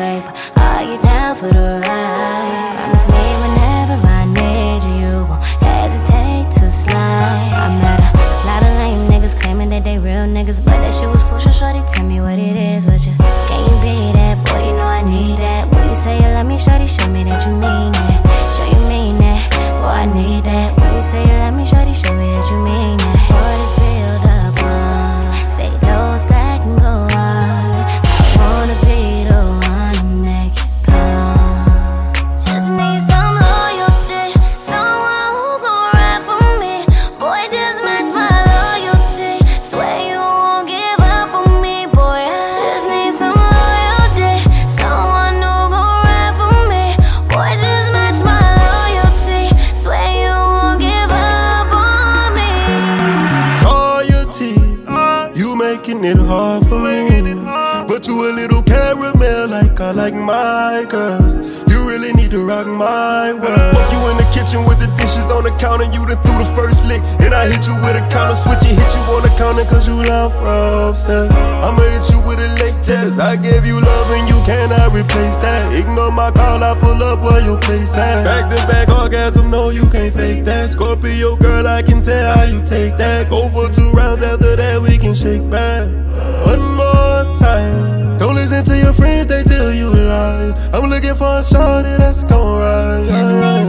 babe Are you down for the ride? Promise me whenever I need you You won't hesitate to slide I met a lot of lame niggas claiming that they real niggas But that shit was for sure, shorty, tell me what it is with you, can you be that? Boy, you know I need that When you say you love me, shorty, show me that you mean it it hard for me. But you a little caramel like I like my girls. To rock my world. You in the kitchen with the dishes on the counter. You done threw the first lick. And I hit you with a counter switch and hit you on the counter cause you love rough. I'ma hit you with a late test. I gave you love and you cannot replace that. Ignore my call, I pull up where you place at. Back to back orgasm, no, you can't fake that. Scorpio girl, I can tell how you take that. Go for two rounds after that, we can shake back. One I'm looking for a shorty that's gon' ride.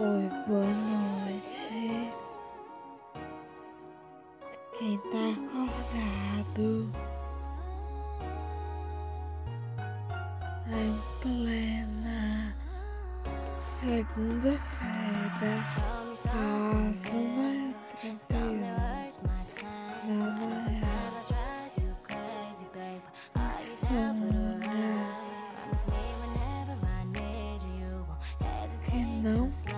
Oi, boa noite. Quem tá acordado? Em plena segunda-feira. Ah, uma tranquila. Não, não